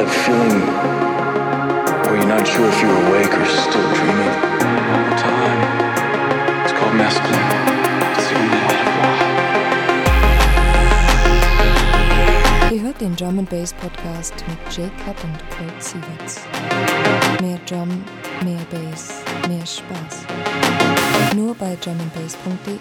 that feeling where you're not sure if you're awake or still dreaming time. It's called mescaline. It's Drum and Bass Podcast Jaycut und Kolt. Mehr Drum, mehr Bass, mehr Spaß. Nur bei drumandbass.de.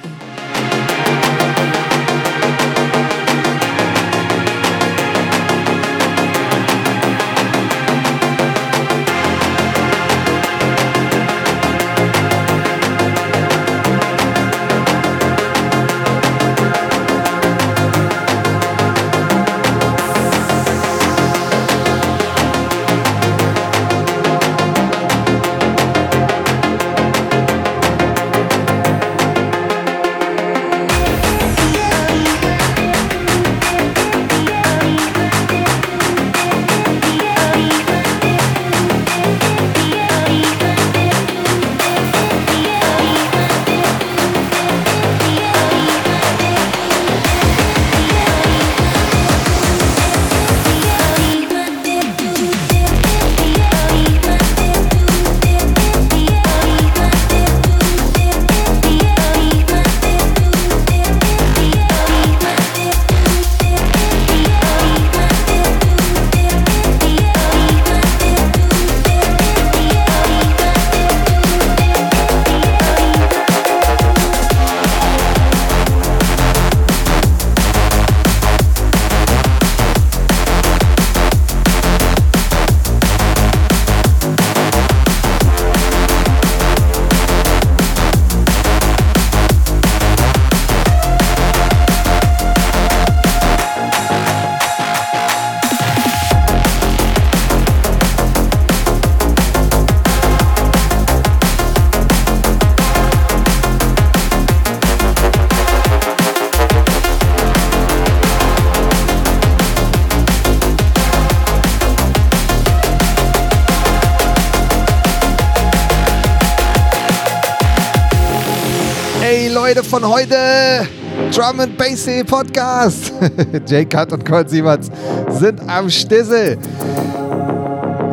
von heute, Drum and Bass Podcast. Jay Cut und Kurt Sieverts sind am Stissel.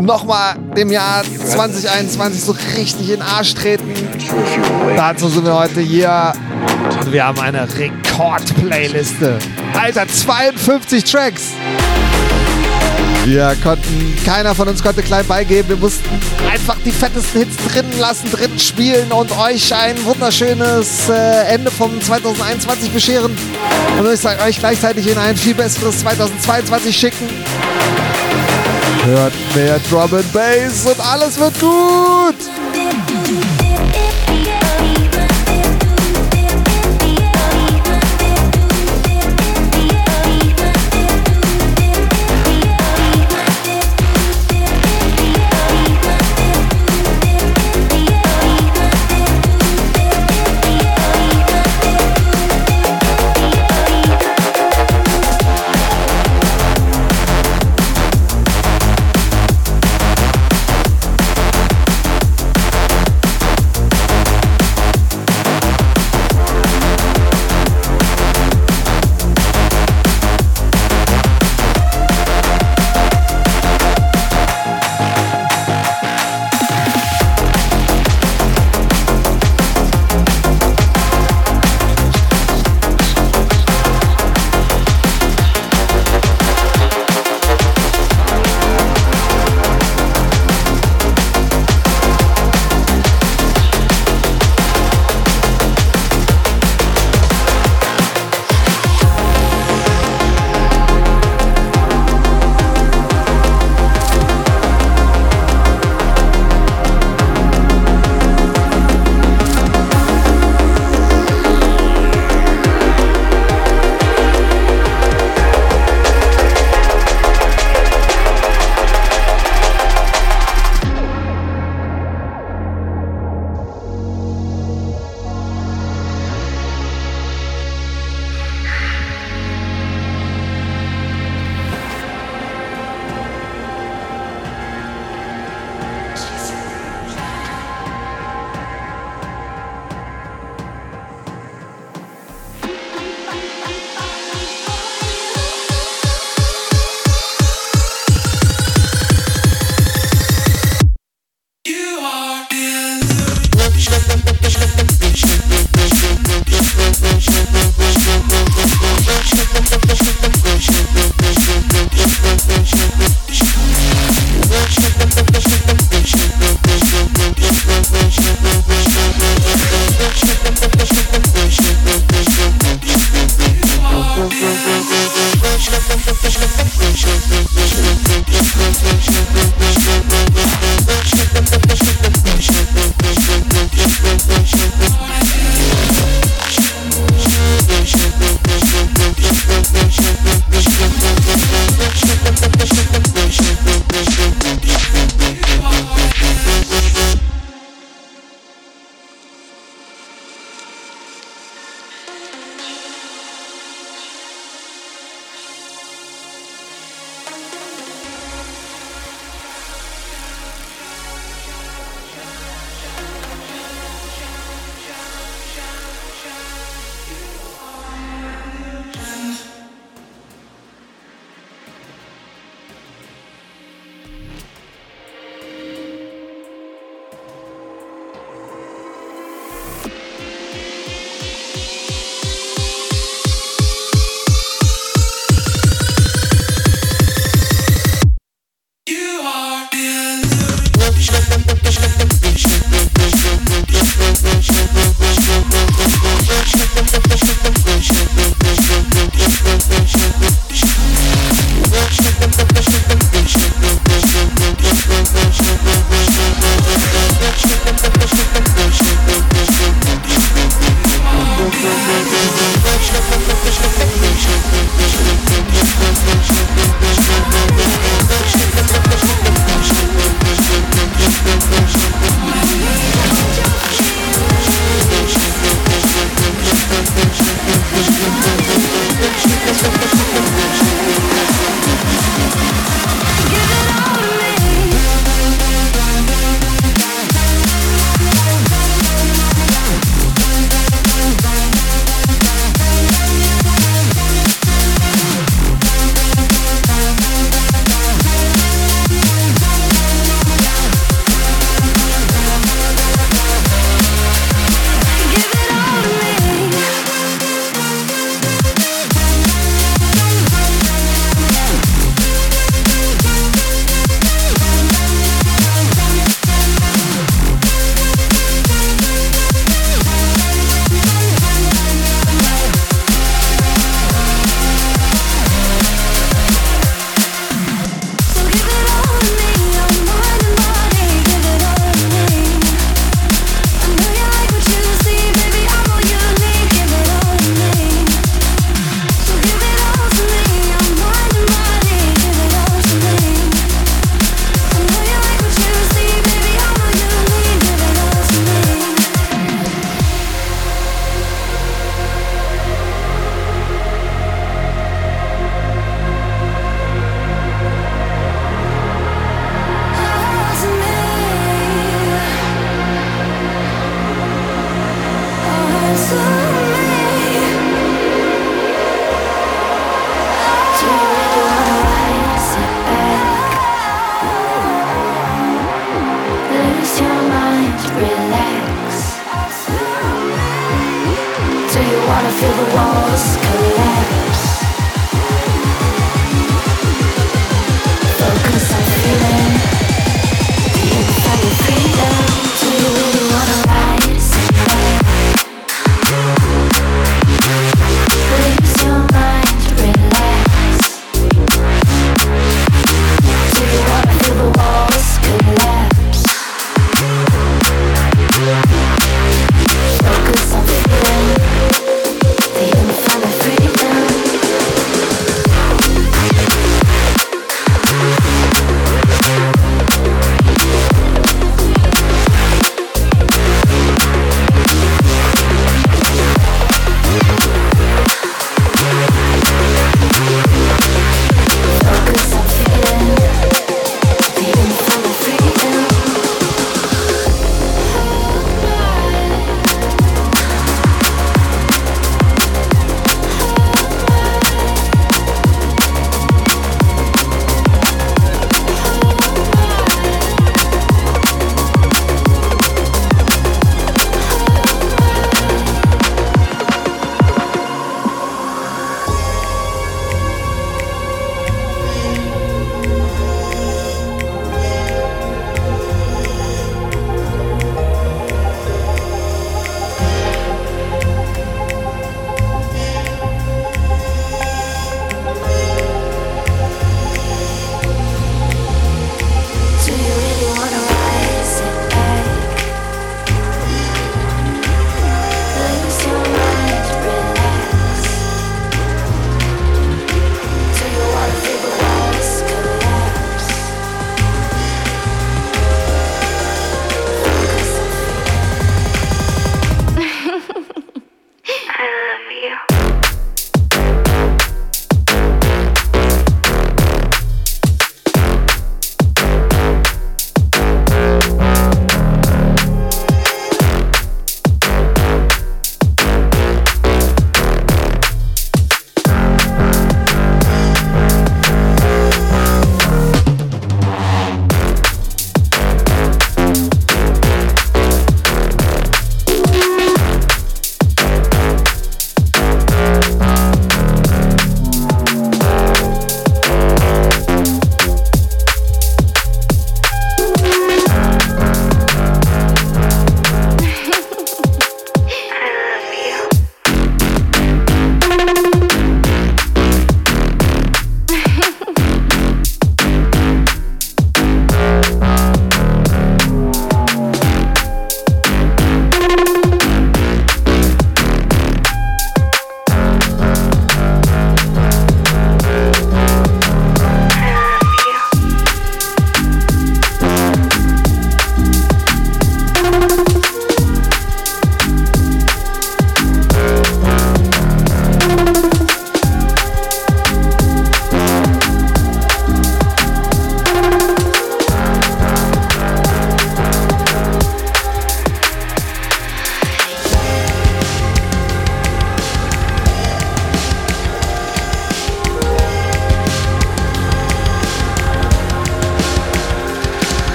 Nochmal dem Jahr 2021 so richtig in den Arsch treten. Dazu sind wir heute hier und wir haben eine Rekord-Playliste. Alter, 52 Tracks. Wir konnten, keiner von uns konnte klein beigeben. Wir mussten einfach die fettesten Hits drinnen lassen, drinnen spielen und euch ein wunderschönes äh, Ende vom 2021 bescheren. Und ich sage euch gleichzeitig in ein viel besseres 2022 schicken. Hört mehr Drum and Bass und alles wird gut.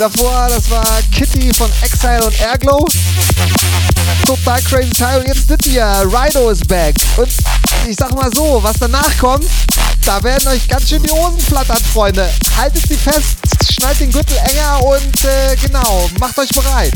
Davor, das war Kitty von Exile und Airglow. Total crazy Teil. Und jetzt sind wir. Rido is back. Und ich sag mal so, was danach kommt, da werden euch ganz schön die Hosen flattern, Freunde. Haltet sie fest, schneidet den Gürtel enger und äh, genau, macht euch bereit.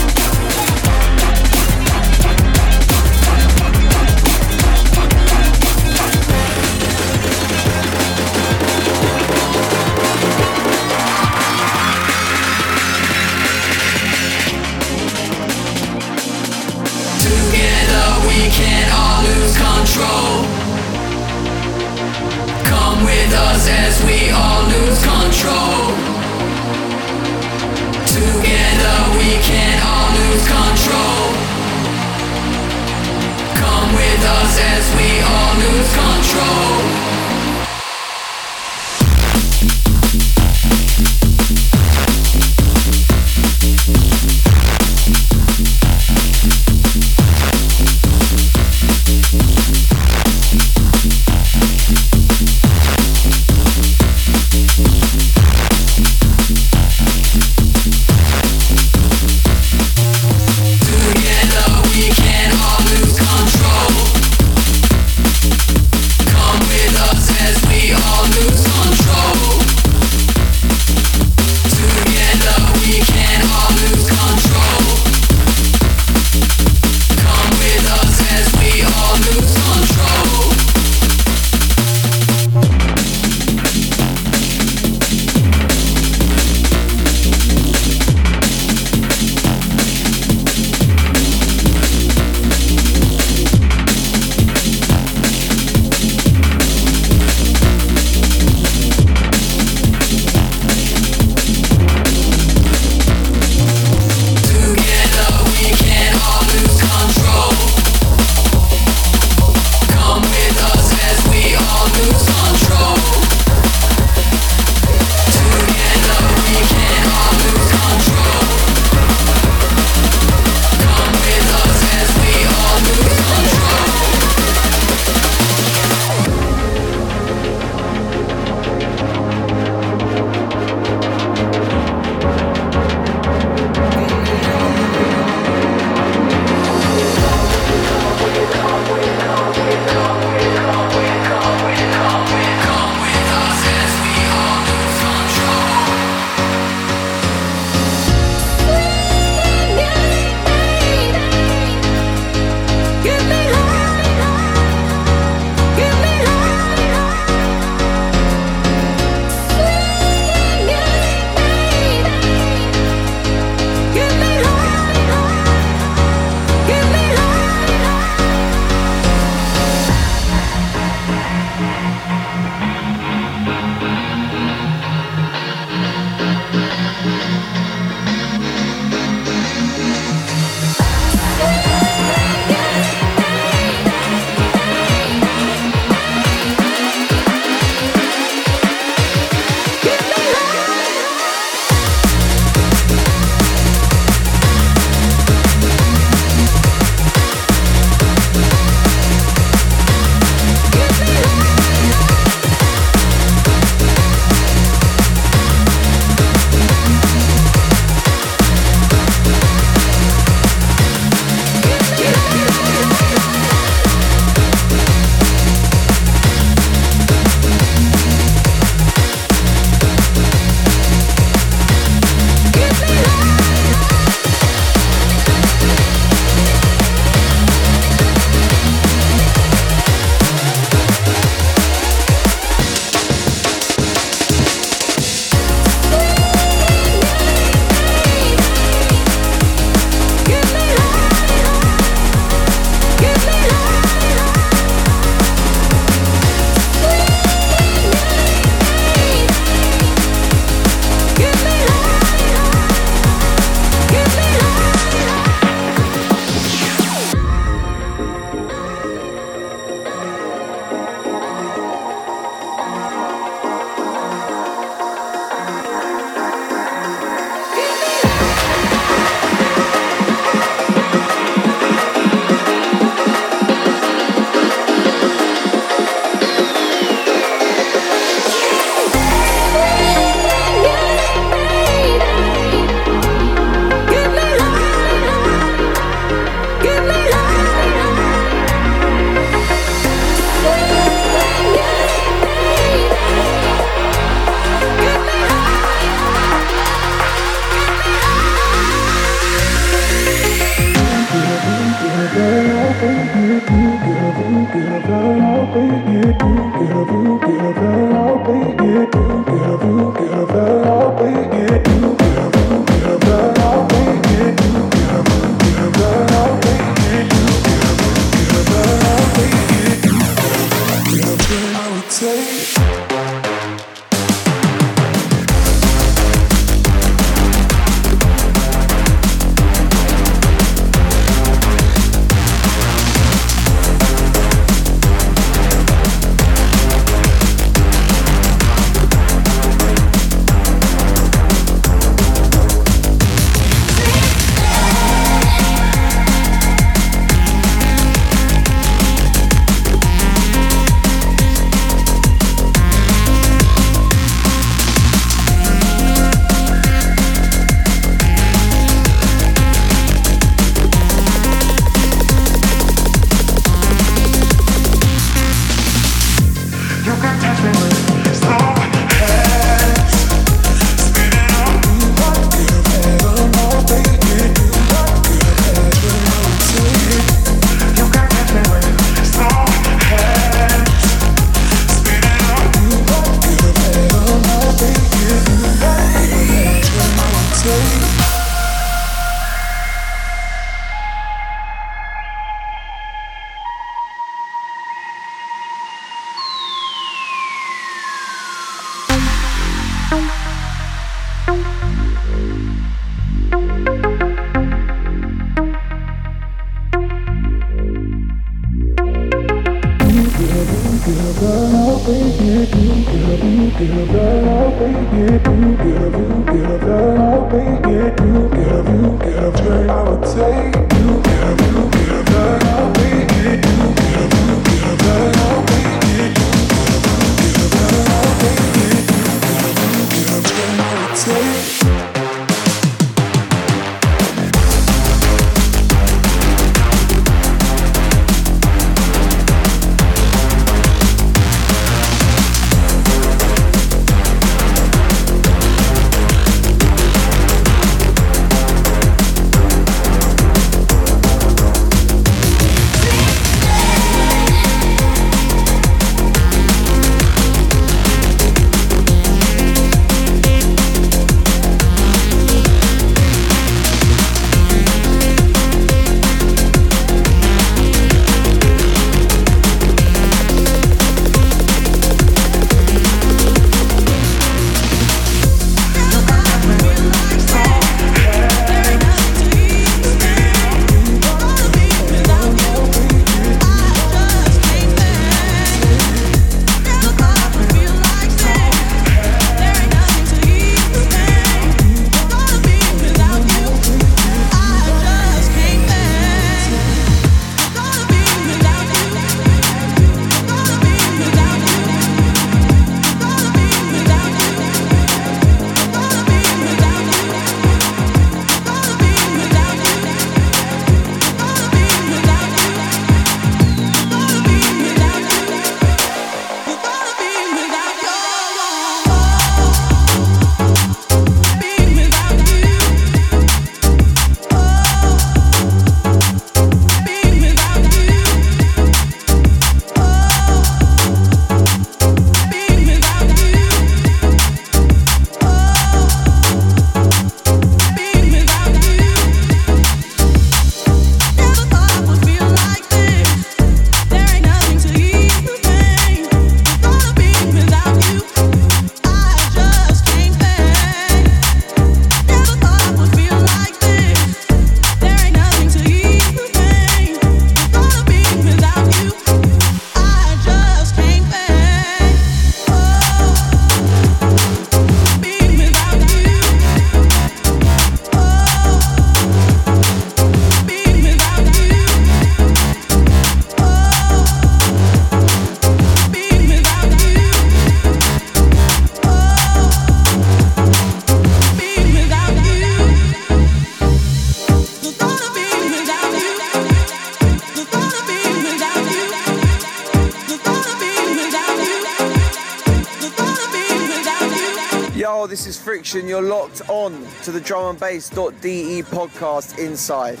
You're locked on to the Drum and drumandbass.de podcast inside.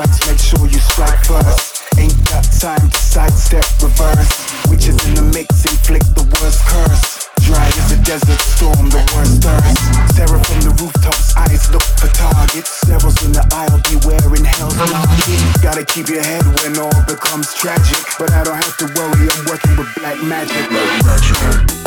tracks, make sure you strike first. Ain't got time to sidestep, reverse. Witches in the mix, inflict the worst curse. Dry as a desert storm, the worst thirst. Sarah from the rooftops, eyes look for targets. Sterils in the aisle, beware in hell's market. Gotta keep your head when all becomes tragic. But I don't have to worry, I'm working with black magic. Black magic.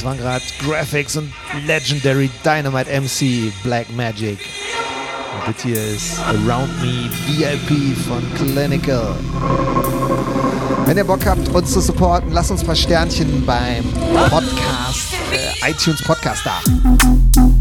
Das waren gerade Graphics und Legendary Dynamite MC Black Magic. Und das hier ist Around Me VIP von Clinical. Wenn ihr Bock habt, uns zu supporten, lasst uns ein paar Sternchen beim Podcast, äh, iTunes Podcast da.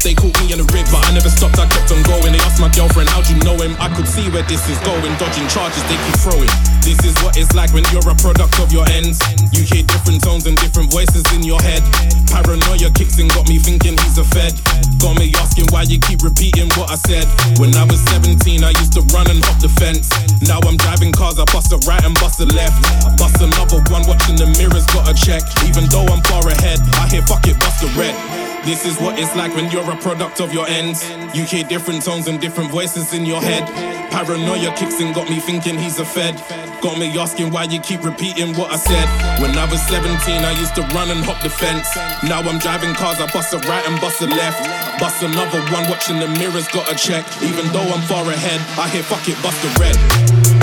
off, they caught me in the river. but I never stopped, I kept on going. They asked my girlfriend, how'd you know him? I could see where this is going, dodging charges they keep throwing. This is what it's like when you're a product of your ends. You hear different tones and different voices in your head. Paranoia kicks in, got me thinking he's a fed. Got me asking why you keep repeating what I said. When I was 17, I used to run and hop the fence. Now I'm driving cars, I bust a right and bust a left. Bust another one, watching the mirrors, gotta check. Even though I'm far ahead, I hear fuck it, bust a red. This is what it's like when you're a product of your ends. You hear different tones and different voices in your head. Paranoia kicks in, got me thinking he's a fed. Got me asking why you keep repeating what I said. When I was 17, I used to run and hop the fence. Now I'm driving cars, I bust a right and bust a left. Bust another one, watching the mirrors, gotta check. Even though I'm far ahead, I hear fuck it, bust a red.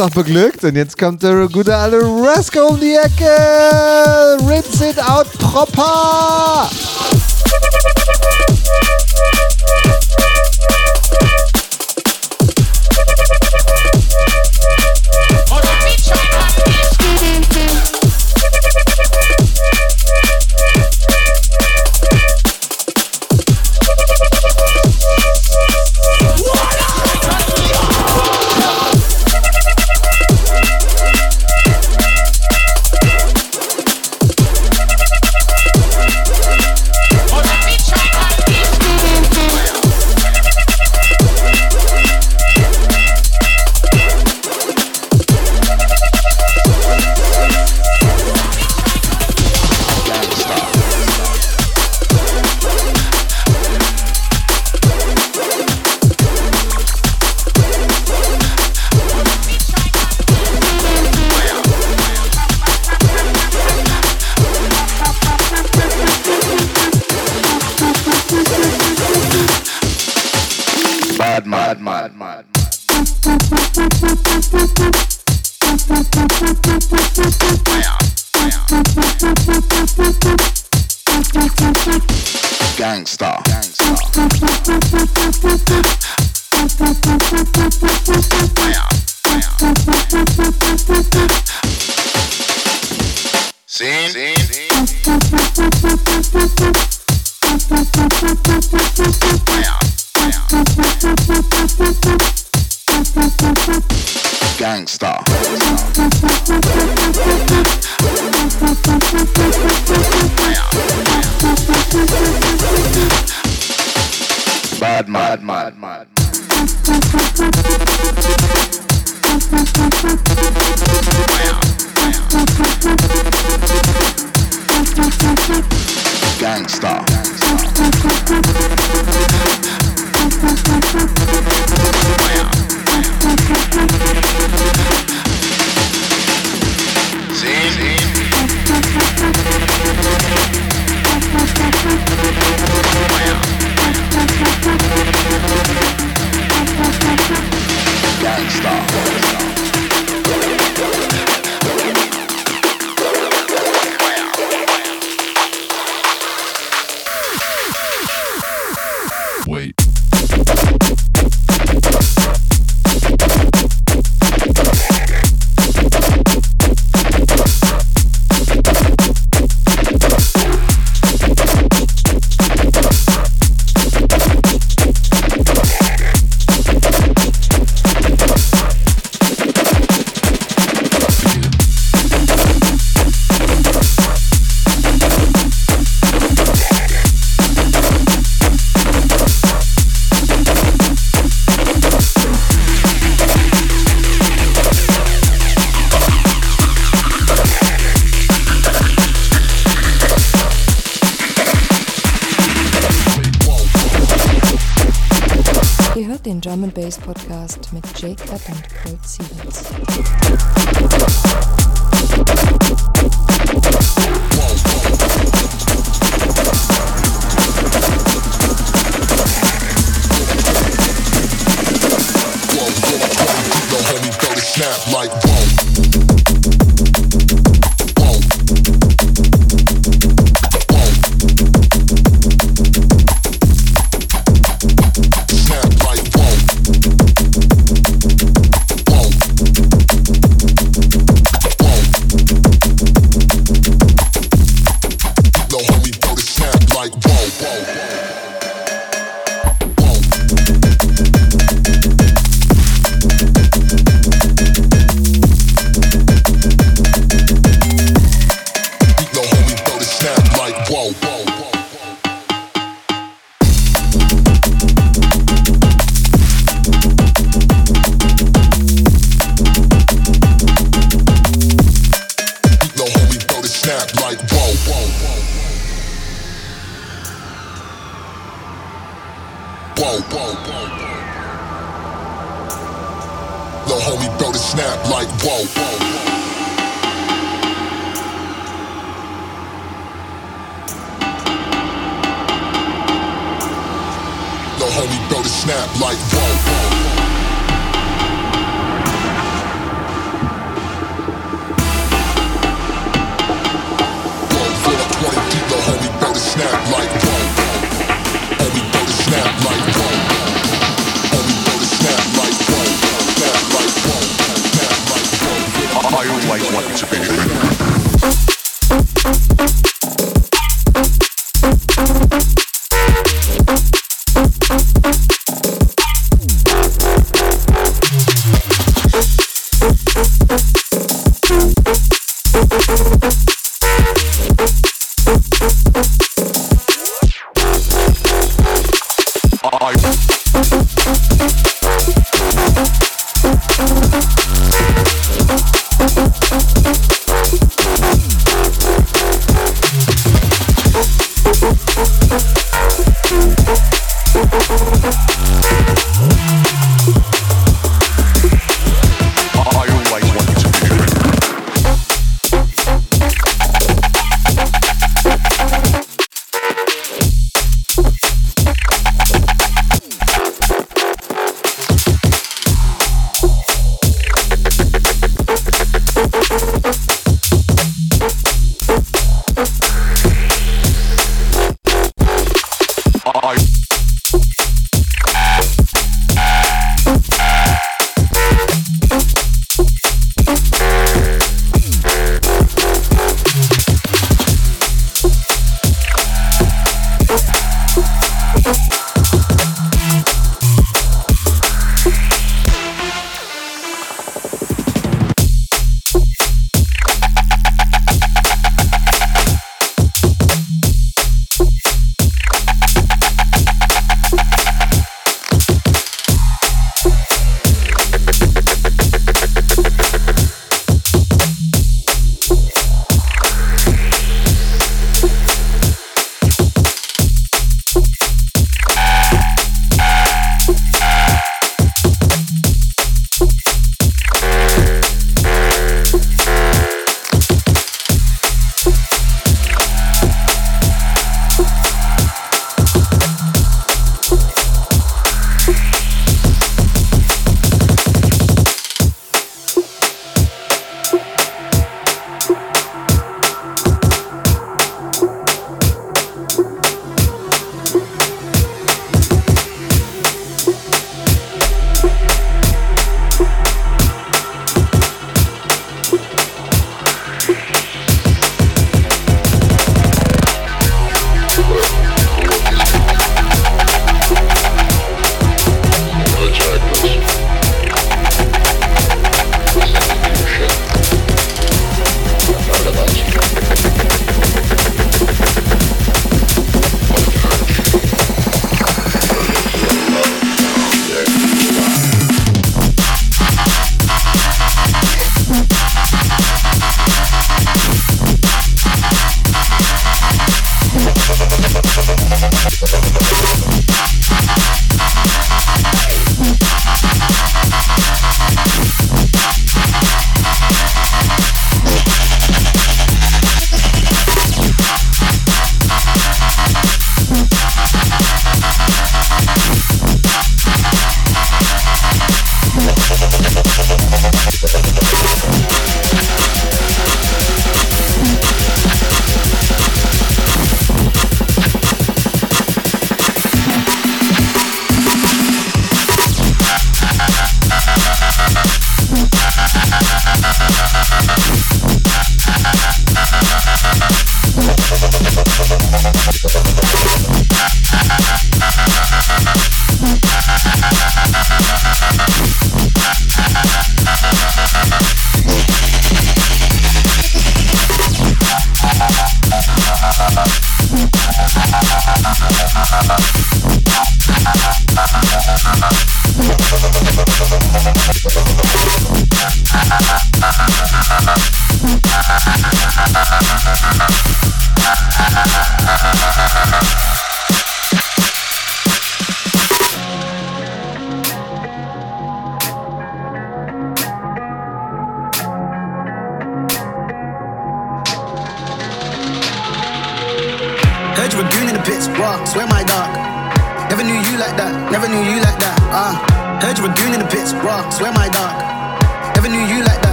noch beglückt. Und jetzt kommt der gute alte Rasko um die Ecke. Rinse it out proper.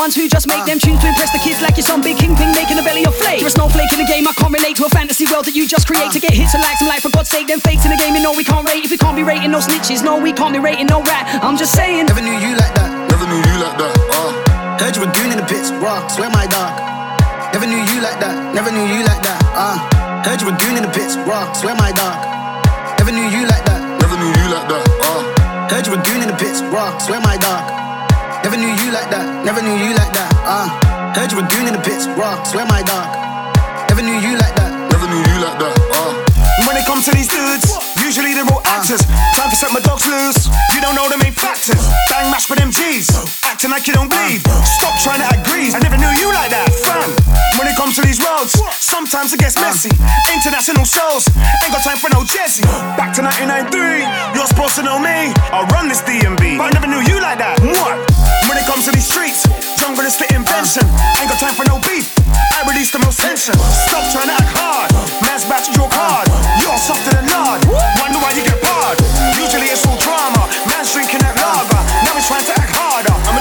ones who please. Acting like you don't bleed. Stop trying to act greased. I never knew you like that, fam. When it comes to these words. Sometimes it gets uh. messy. International shows, ain't got time for no Jesse. Back to 1993, you're supposed to know me. I run this DMB, but I never knew you like that. What? When it comes to these streets, jungle is the invention. Ain't got time for no beef. I release the most tension. Stop trying to act hard. Man's back to your card. You're softer than lard. Wonder why you get barred. Usually it's all drama. Man's drinking that lager. Now he's trying to act harder. I'm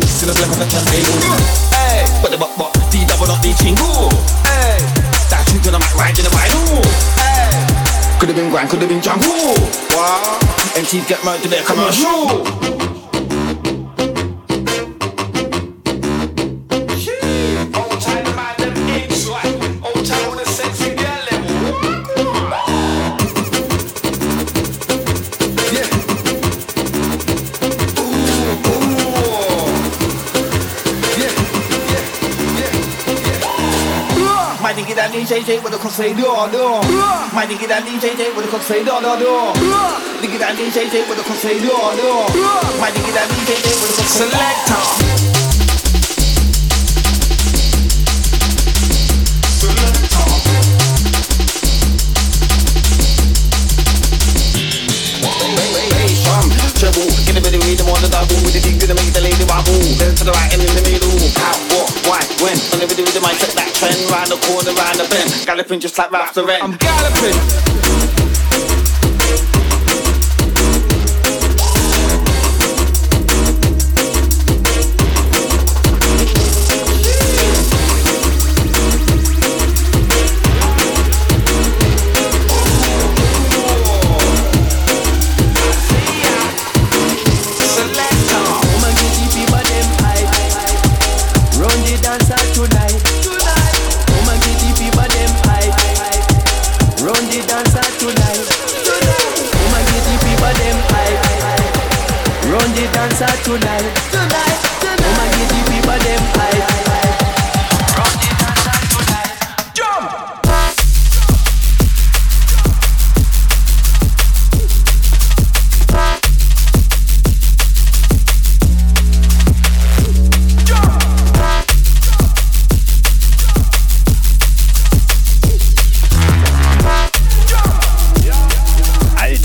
them but the double up, chingo. That right in the vinyl. Could have been grand, could have been jungle. Wow, MCs get murdered, they're commercial. DJ what the cock say do do. My nigga that DJ what the cock say do do do. Nigga that DJ what the cock say do do. My nigga that DJ what the cock say. Selector. bend, round the corner, round the bend, galloping just like Ralph I'm galloping.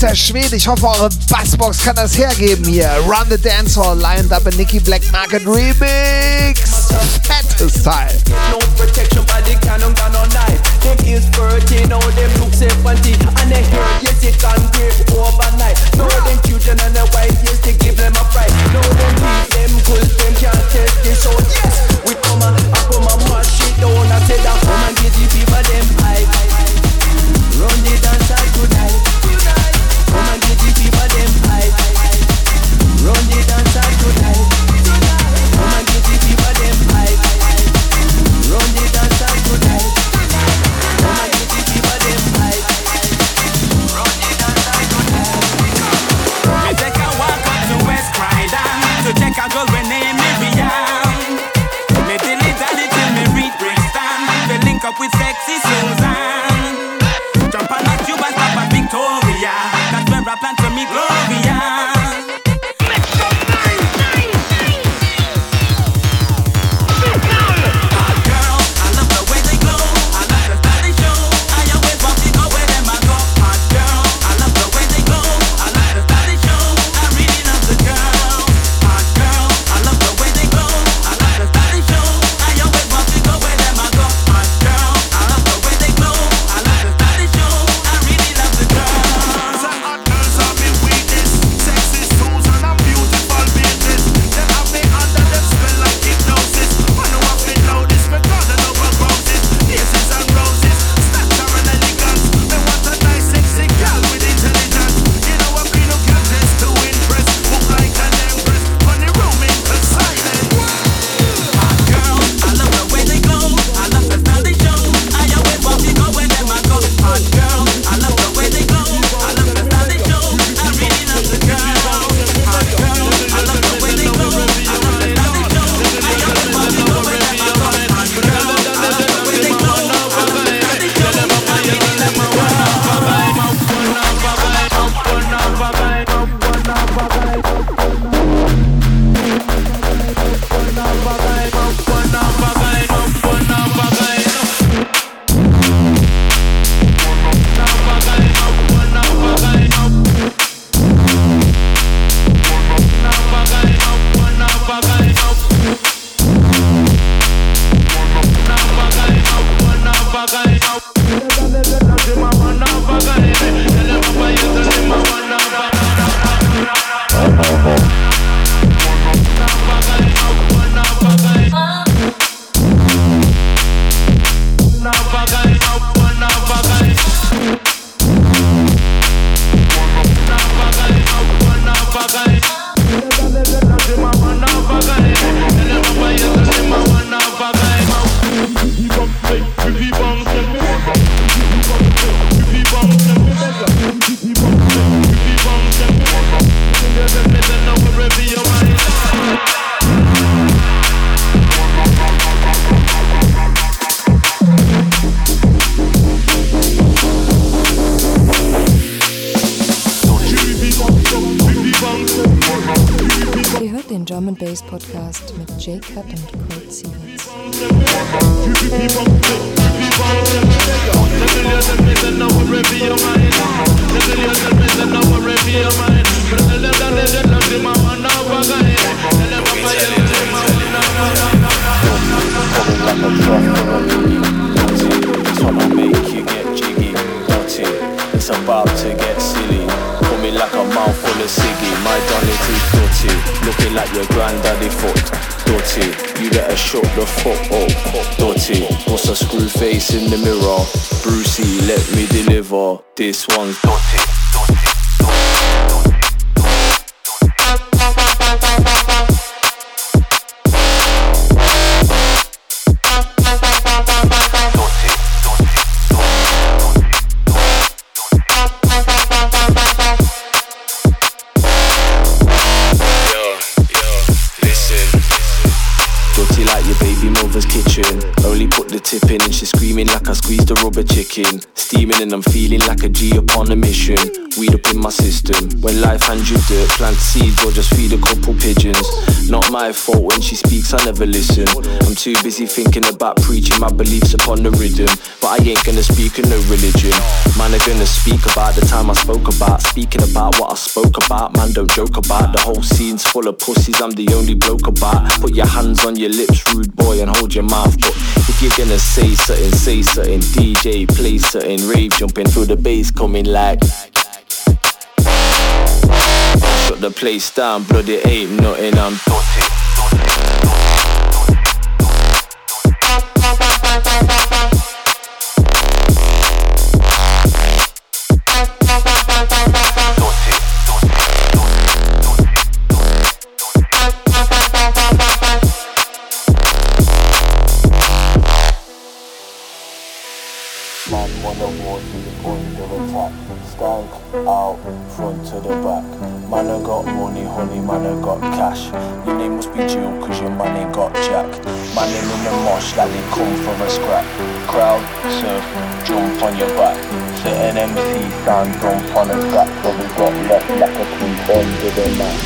alter Schwede, ich hoffe, eure Bassbox kann das hergeben hier. Run the Dancehall, Lined Up in Nicky Black Market Remix. Fettes Teil. No protection by the cannon gun on knife. Them is 30, now them look 70. And they heard, yes, it can grip overnight. No, them children and their wife, yes, they give them a fright. No, them leave them, cause them can't test this out. Yes, we come and I come and mash it down. I said, I come and give the people them hype. Run the dance Shut the fuck up, oh, dirty. what's a screw face in the mirror? Brucey, let me deliver. This one's dirty. Chicken. Steaming and I'm feeling like a G upon a mission. In my system. When life hands you dirt, plant seeds or just feed a couple pigeons. Not my fault when she speaks, I never listen. I'm too busy thinking about preaching my beliefs upon the rhythm. But I ain't gonna speak in no religion. Man, are gonna speak about the time I spoke about. Speaking about what I spoke about. Man, don't joke about. The whole scene's full of pussies, I'm the only bloke about. Put your hands on your lips, rude boy, and hold your mouth. But if you're gonna say something, say something. DJ, play something. Rave jumping through the bass, coming like. The place down, bloody ain't nothing, I'm dirty. Stank out front to the back. Man I got money, honey, man I got cash. Your name must be Jill, cause your man ain't got jack. Man in in the mosh like they come from a scrap. Crowd, surf, jump on your back. Certain MC sound jump on a track. So we got left like a creep under the mat.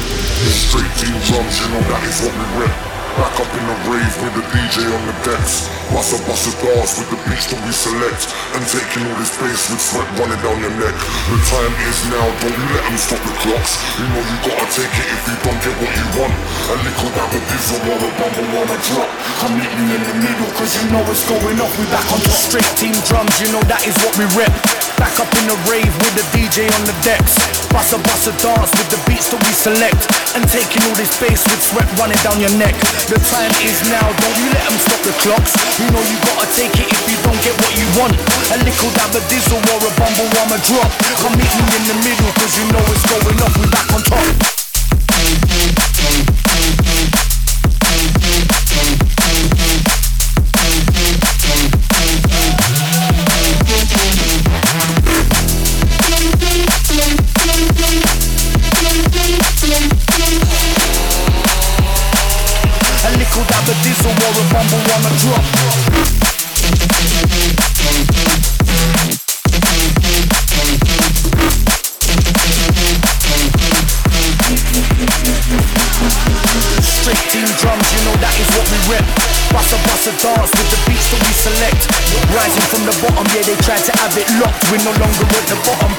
Straight team drums, you know that is what we rip. Back up in the rave with the DJ on the decks. Bust a bust dance with the beats that we select. And taking all this bass with sweat running down your neck. The time is now, don't let them stop the clocks. You know you gotta take it if you don't get what you want. A little dab of diesel or a bumble or a drop. Come meet me in the middle, cause you know it's going off. We back on top. Straight team drums, you know that is what we rip. Back up in the rave with the DJ on the decks. Bust a bust dance with the beats that we select. And taking all this bass with sweat running down your neck. The time is now, don't you let them stop the clocks. You know you gotta take it if you don't get what you want. A little dab of diesel or a bumble or a drop. Come meet me in the middle, cause you know it's going off. We back on top. Of or a bumble or a team drums, you know that is what we rip. Bust a bust a dance with the beats that we select. Rising from the bottom, yeah, they tried to have it locked. We're no longer at the bottom,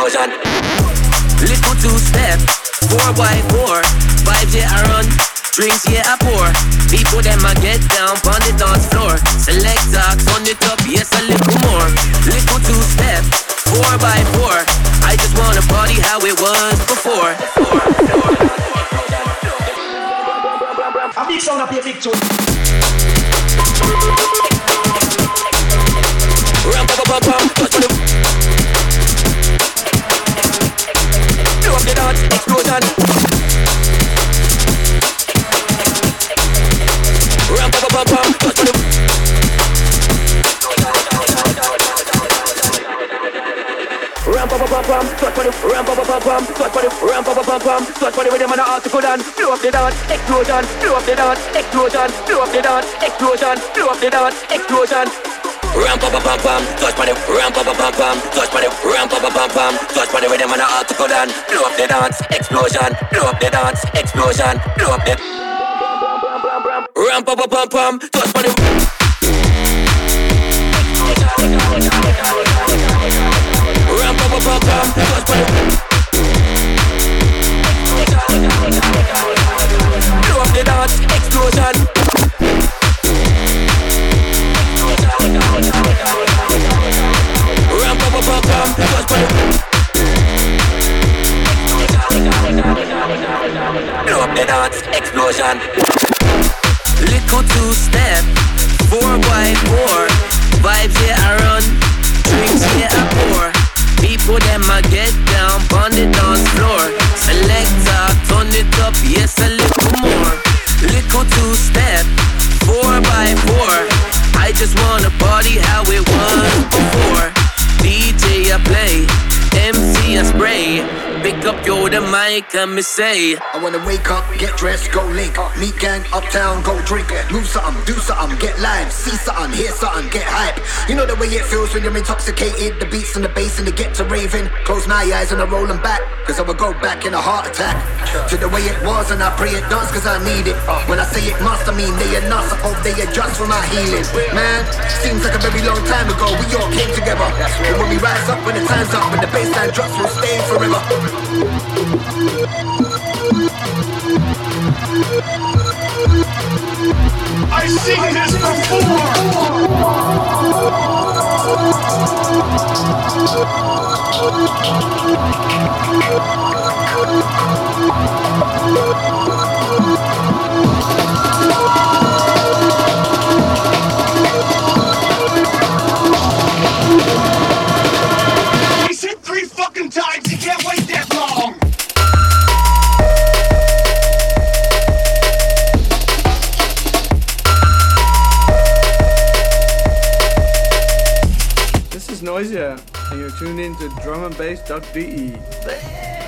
explosion. Little two step, four by four, vibes yeah I run, drinks yeah I pour. People them I get down on the dance floor. Select talks on the top, yes a little more. Little two step, four by four. I just wanna party how it was before. A big sound up here, big tune. Dance, explosion, blow up the dance, explosion, blow up the dance, explosion, blow up the dance, explosion. Ram pa pa pam pam, touch body, ram pa pa pam pam, touch body, ram pa pa pam pam, touch body with them on the article dance, blow up the dance, explosion, blow up the dance, explosion, blow up the Ram pa pa pam pam, touch body. Ram pa pa pam pam, touch body. Blow up the dance, explosion. Up the dance, explosion. Little two step, four by four. Vibes run, drinks pour. People them get down on the dance floor. Select talk, turn it up, yes a little more. Little two step, four by four. I just wanna party how it was before. I play, MC I spray. Pick up yo the mic and me say. I wanna wake up, get dressed, go link. Meet gang, uptown, go drink. Move something, do something, get live. See something, hear something, get hype. You know the way it feels when you're intoxicated. The beats and the bass and the get to raving. Close my eyes and I roll them back. Cause I will go back in a heart attack. To the way it was and I pray it does cause I need it. When I say it must, I mean they enough. I hope they adjust for my healing. Man, seems like a very long time ago. We all came together. And when we rise up, when the time's up, when the bassline drops, we'll stay forever. I seen this before. And in to drumandbass.de.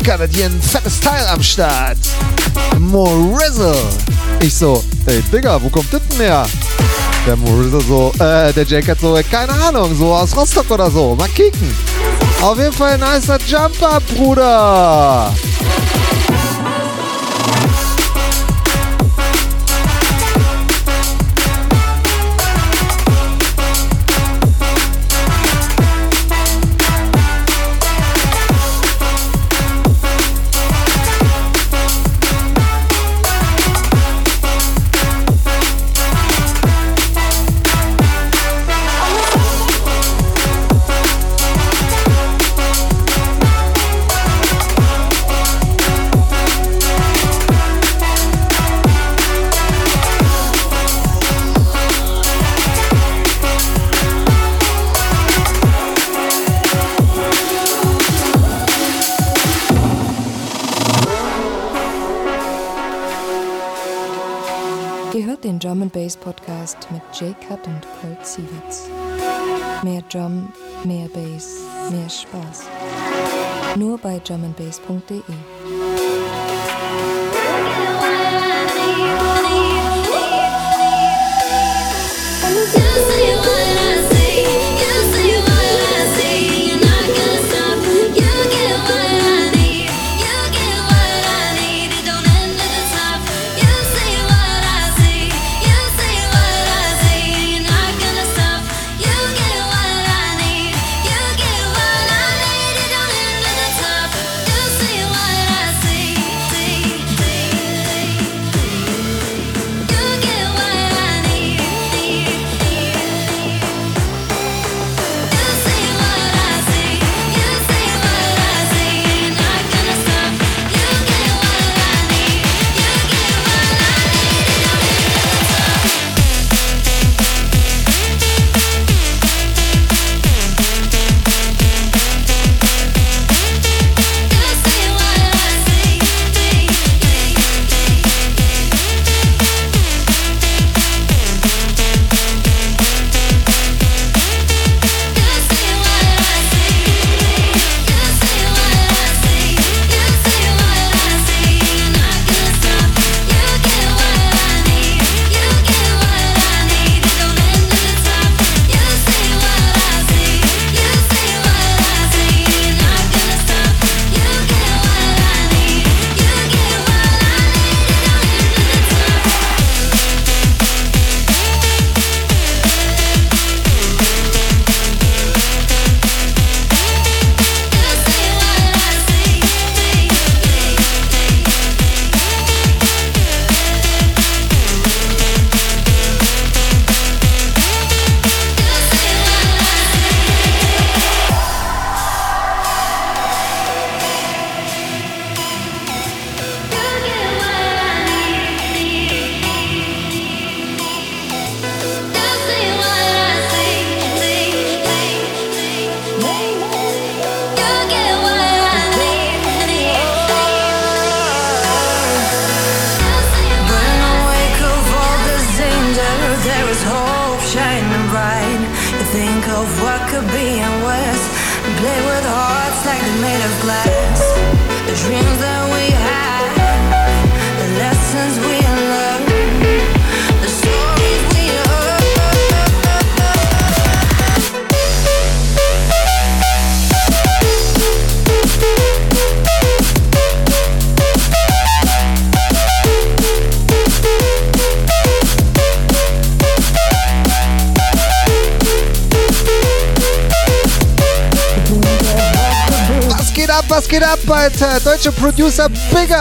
Jaker hat hier ein fettes Teil am Start. Morizzle. Ich so, ey, Digga, wo kommt das denn her? Der Morizzle so, äh, der Jaker so, ey, keine Ahnung, so aus Rostock oder so. Mal kicken. Auf jeden Fall ein nicer Jumper, Bruder. Drum and Bass Podcast mit Jay Cut und Colt Sievers. Mehr Drum, mehr Bass, mehr Spaß. Nur bei drumandbass.de.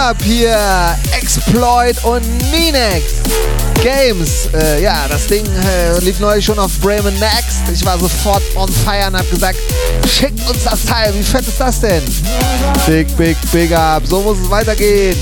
Up hier. Exploit und Ninex. Games. Äh, ja, das Ding äh, lief neulich schon auf Bremen Next. Ich war sofort on fire und hab gesagt, schickt uns das Teil. Wie fett ist das denn? Big, big, big up. So muss es weitergehen.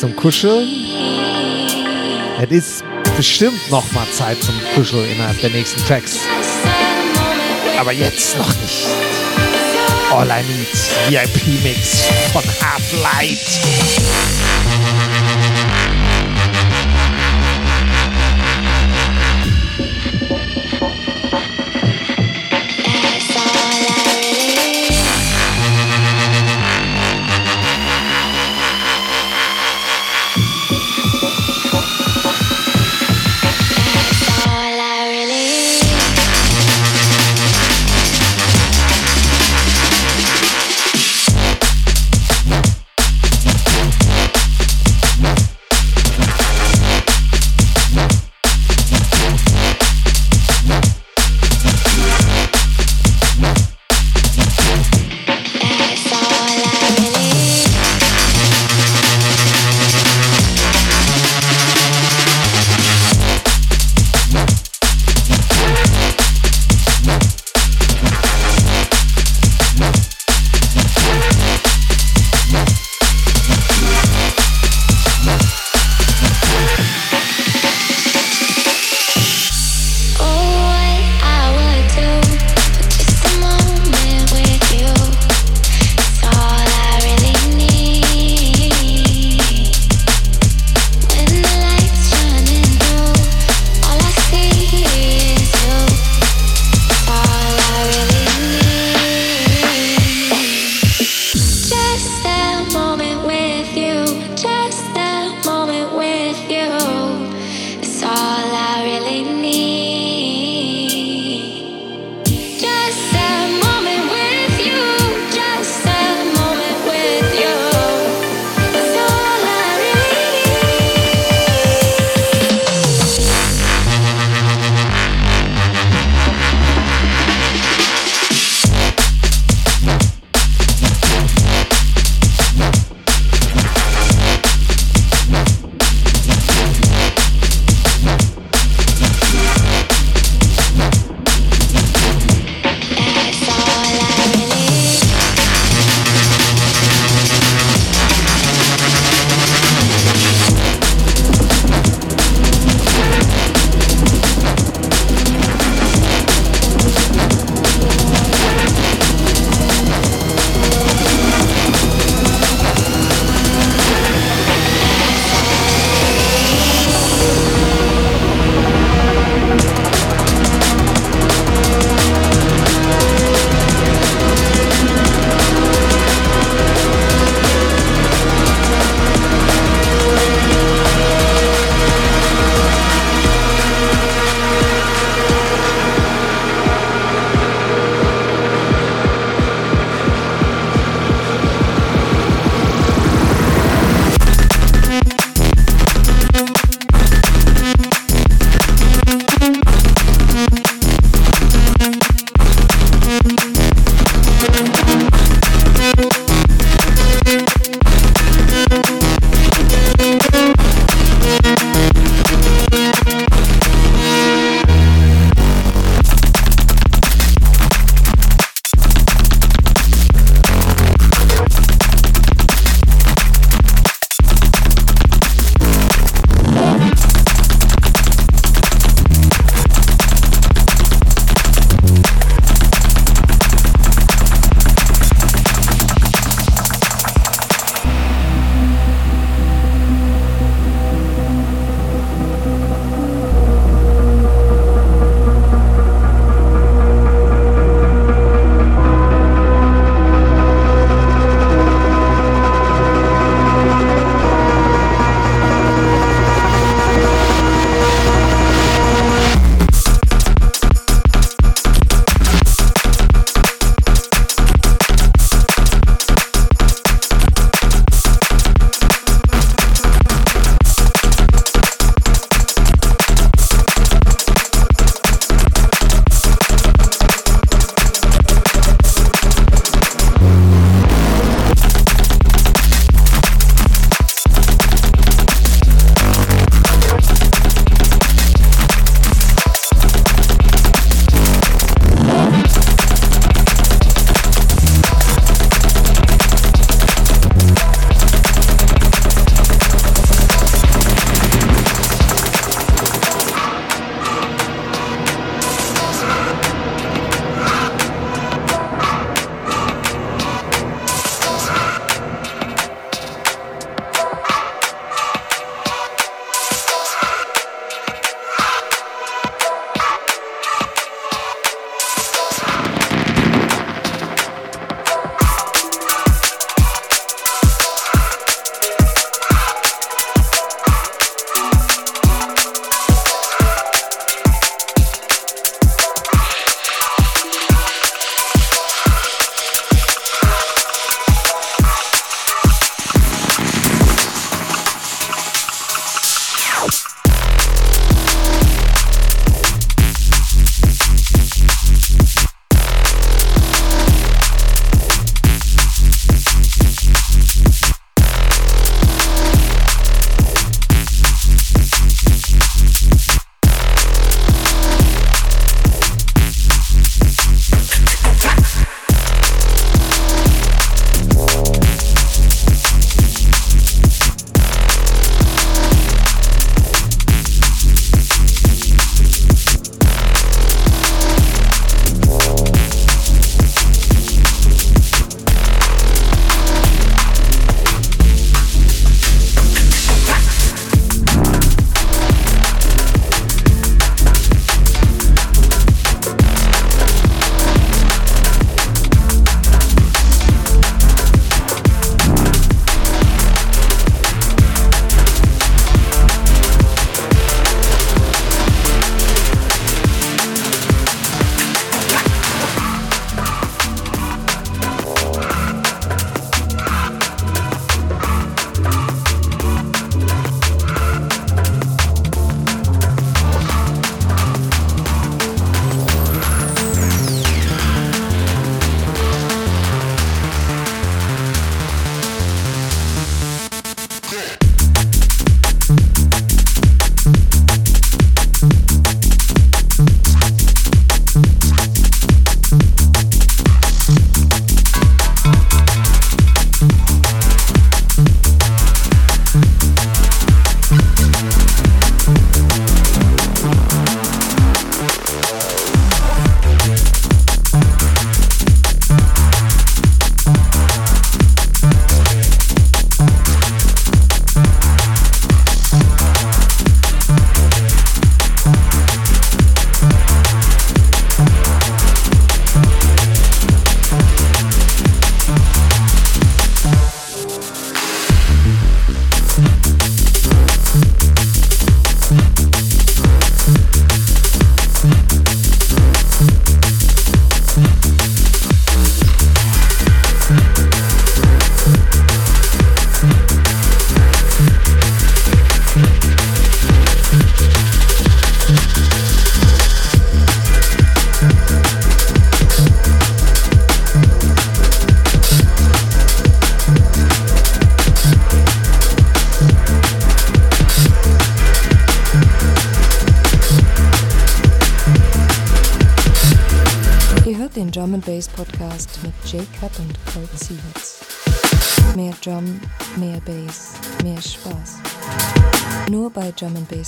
zum Kuscheln. Es ist bestimmt noch mal Zeit zum Kuscheln innerhalb der nächsten Tracks. Aber jetzt noch nicht. All I Need VIP Mix von Half Light.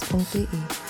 Bei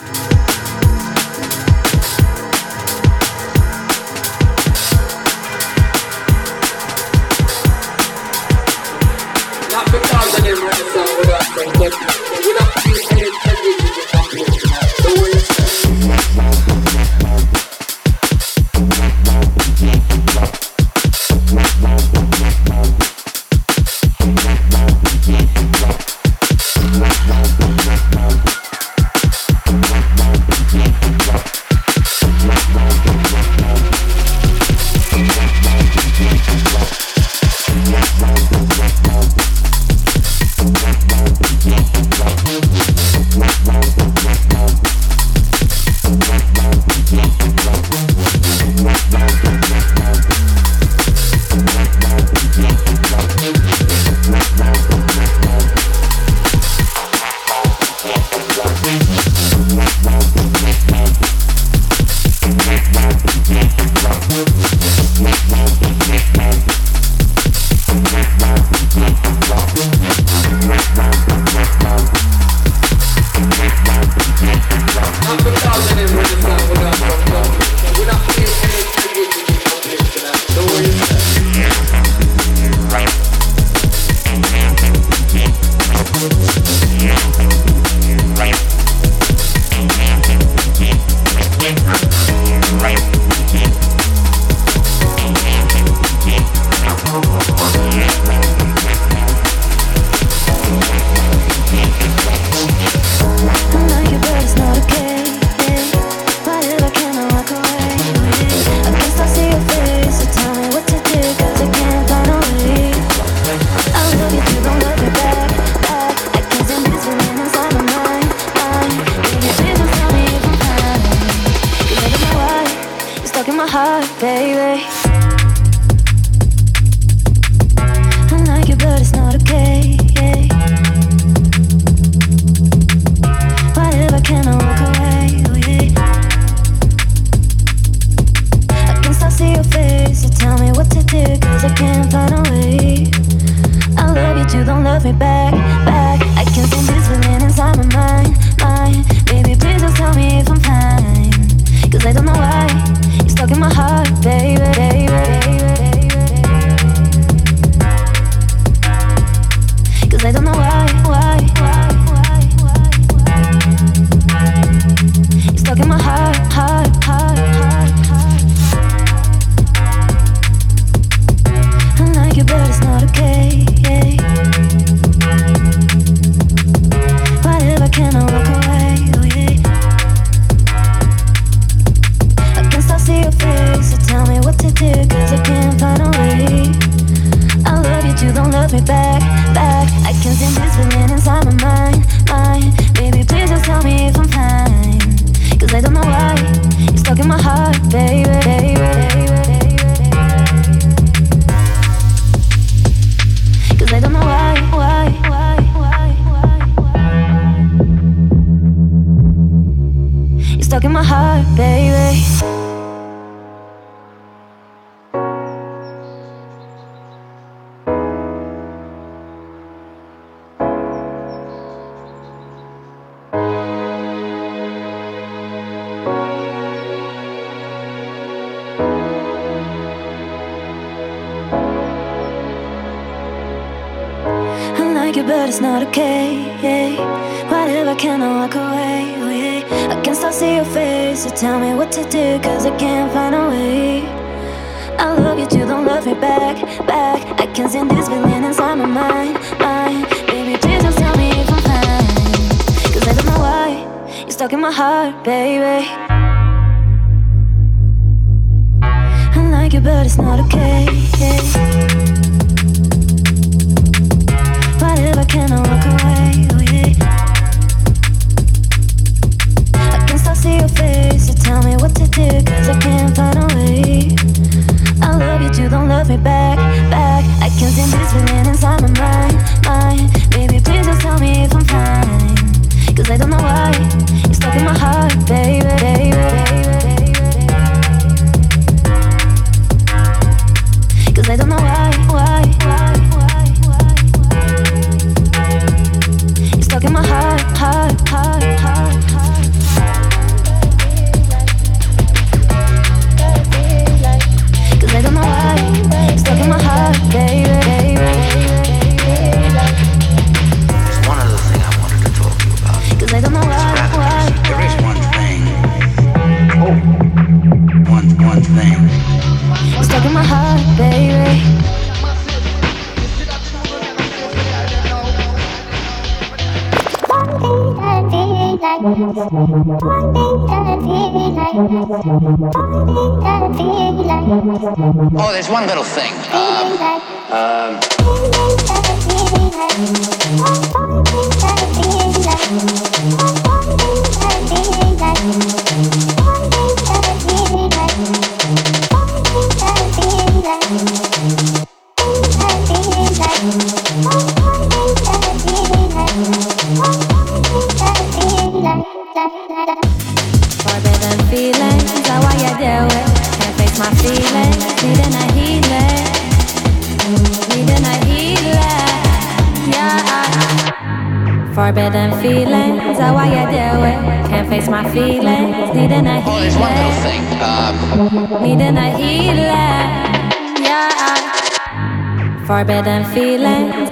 forbidden feelings,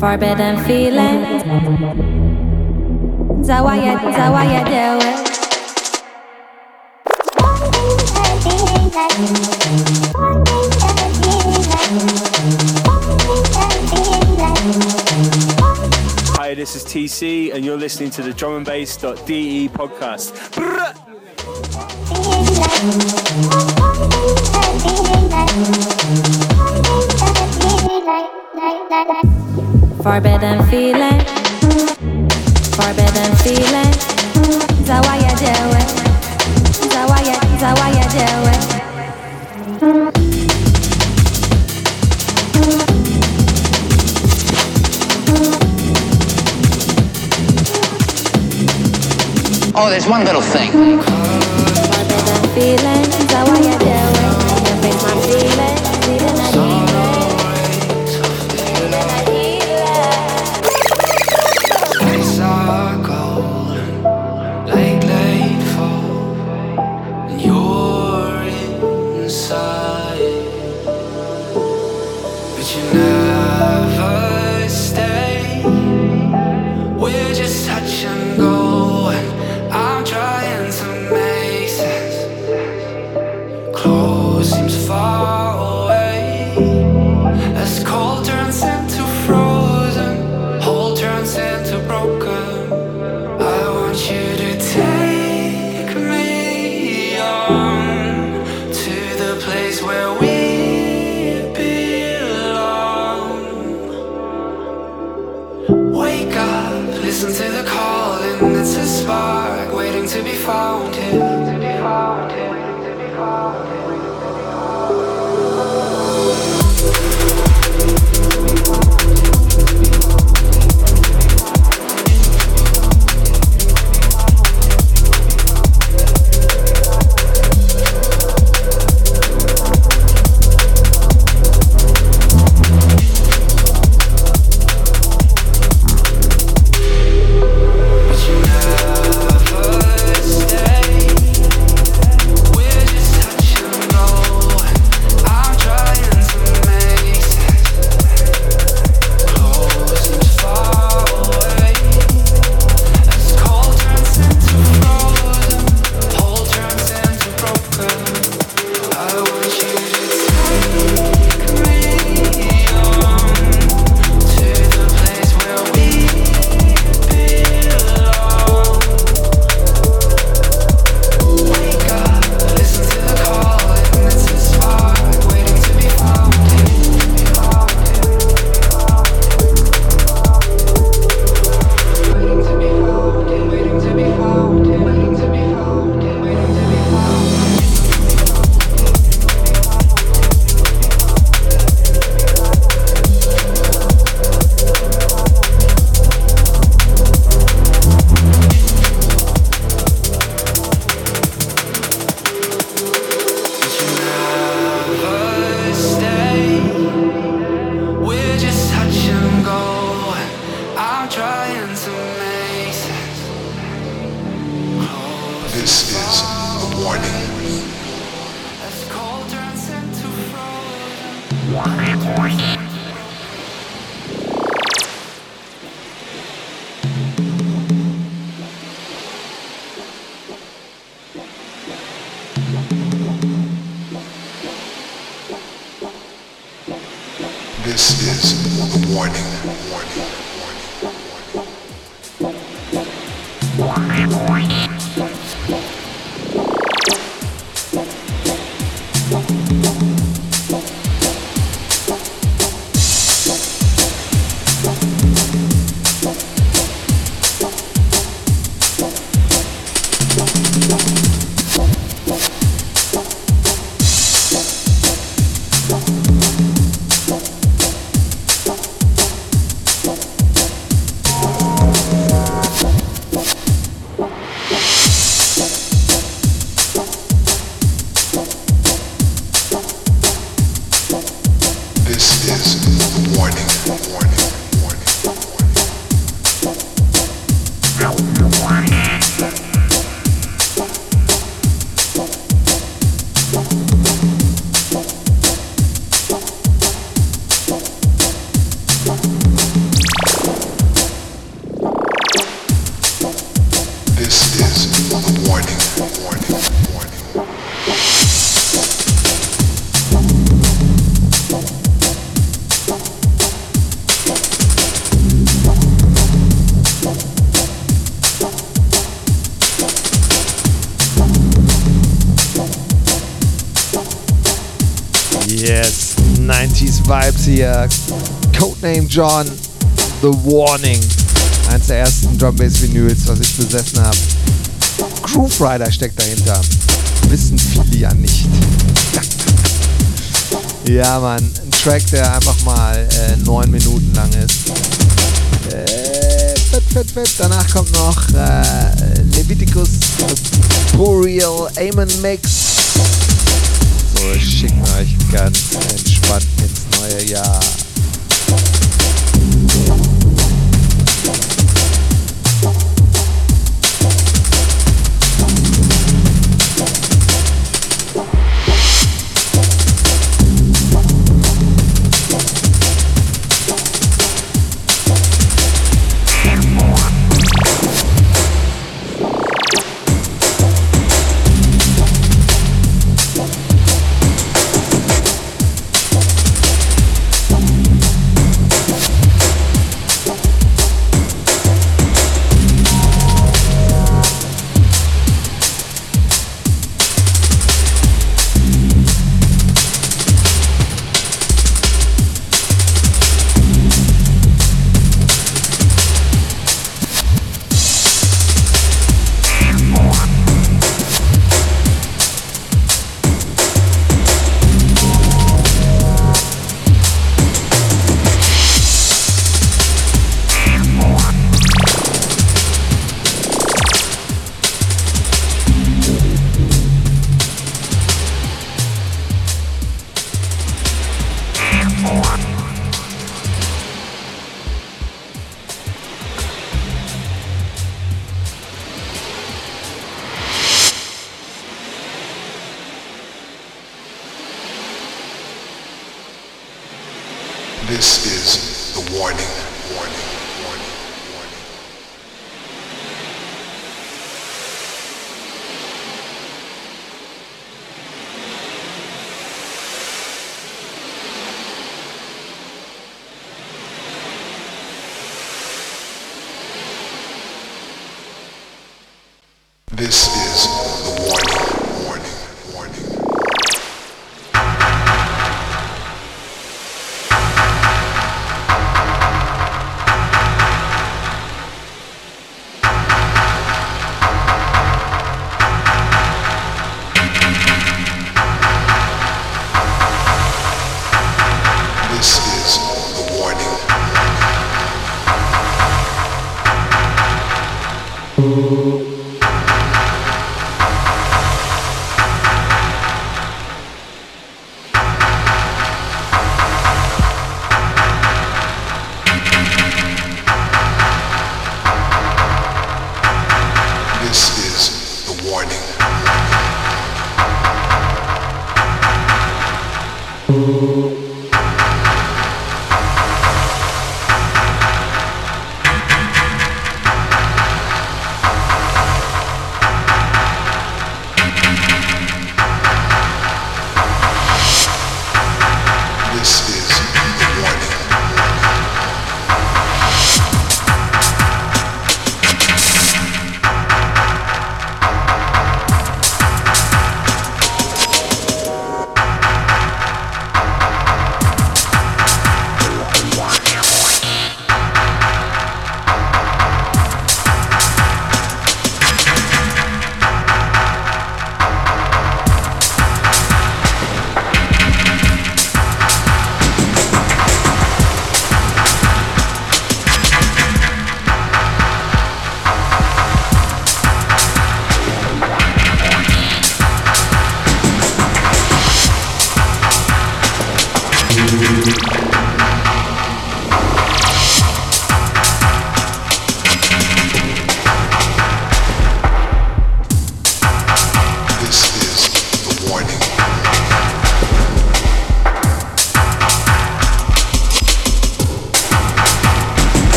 forbidden feelings. Zawaya, Zawaya, deal with. Hi, this is TC, and you're listening to the drumandbass.de podcast. Brr! Far better than feeling. Far better than feeling. Zawaya dziełe. Zawaya, zawaya dziełe. Oh, there's one little thing. Far better than feeling. Zawaya dziełe. Warning. Warning. Hier. Codename John, The Warning. Eins der ersten Drum Bass Vinyls, was ich besessen habe. Groove Rider steckt dahinter. Wissen viele ja nicht. ja, Mann. Ein Track, der einfach mal äh, neun Minuten lang ist. Äh, fett, fett, fett. Danach kommt noch äh, Leviticus Boreal Amen Mix. So, schicken wir euch ganz entspannt ins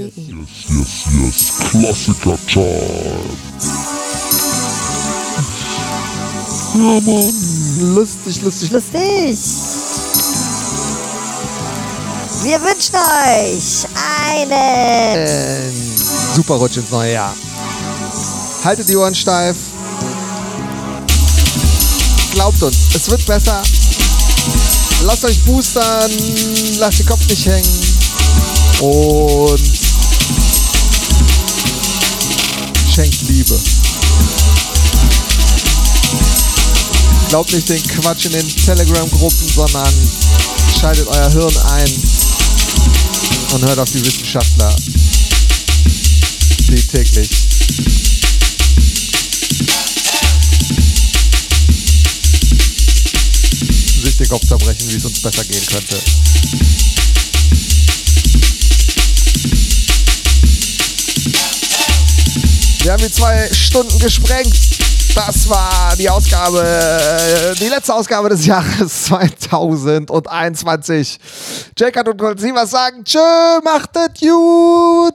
drumandbass.de. Yes, yes, Klassiker Time. Ja, Mann. Lustig, lustig, lustig. Wir wünschen euch einen Super Rutsch ins neue Jahr. Haltet die Ohren steif. Glaubt uns, es wird besser. Lasst euch boostern, lasst den Kopf nicht hängen. Und schenkt Liebe. Glaubt nicht den Quatsch in den Telegram-Gruppen, sondern schaltet euer Hirn ein und hört auf die Wissenschaftler, die täglich sich den Kopf zerbrechen, wie es uns besser gehen könnte. Wir haben die zwei Stunden gesprengt. Das war die Ausgabe, äh, die letzte Ausgabe des Jahres 2021. Jack hat und Colt was sagen. Tschö, macht es gut.